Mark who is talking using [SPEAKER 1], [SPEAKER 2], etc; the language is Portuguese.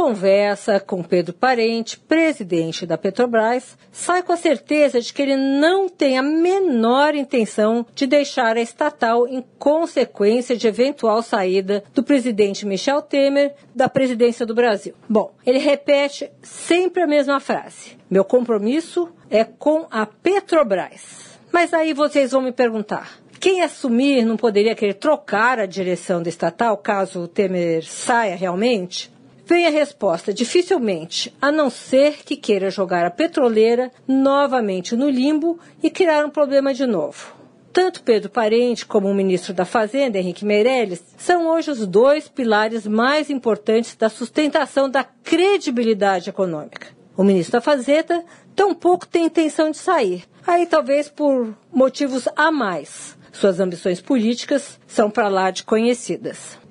[SPEAKER 1] conversa com Pedro Parente, presidente da Petrobras, sai com a certeza de que ele não tem a menor intenção de deixar a estatal em consequência de eventual saída do presidente Michel Temer da presidência do Brasil. Bom, ele repete sempre a mesma frase: meu compromisso é com a Petrobras. Mas aí vocês vão me perguntar: quem assumir não poderia querer trocar a direção da estatal caso o Temer saia realmente? Vem a resposta: dificilmente, a não ser que queira jogar a petroleira novamente no limbo e criar um problema de novo. Tanto Pedro Parente como o ministro da Fazenda, Henrique Meirelles, são hoje os dois pilares mais importantes da sustentação da credibilidade econômica. O ministro da Fazenda tampouco tem intenção de sair, aí talvez por motivos a mais. Suas ambições políticas são para lá de conhecidas.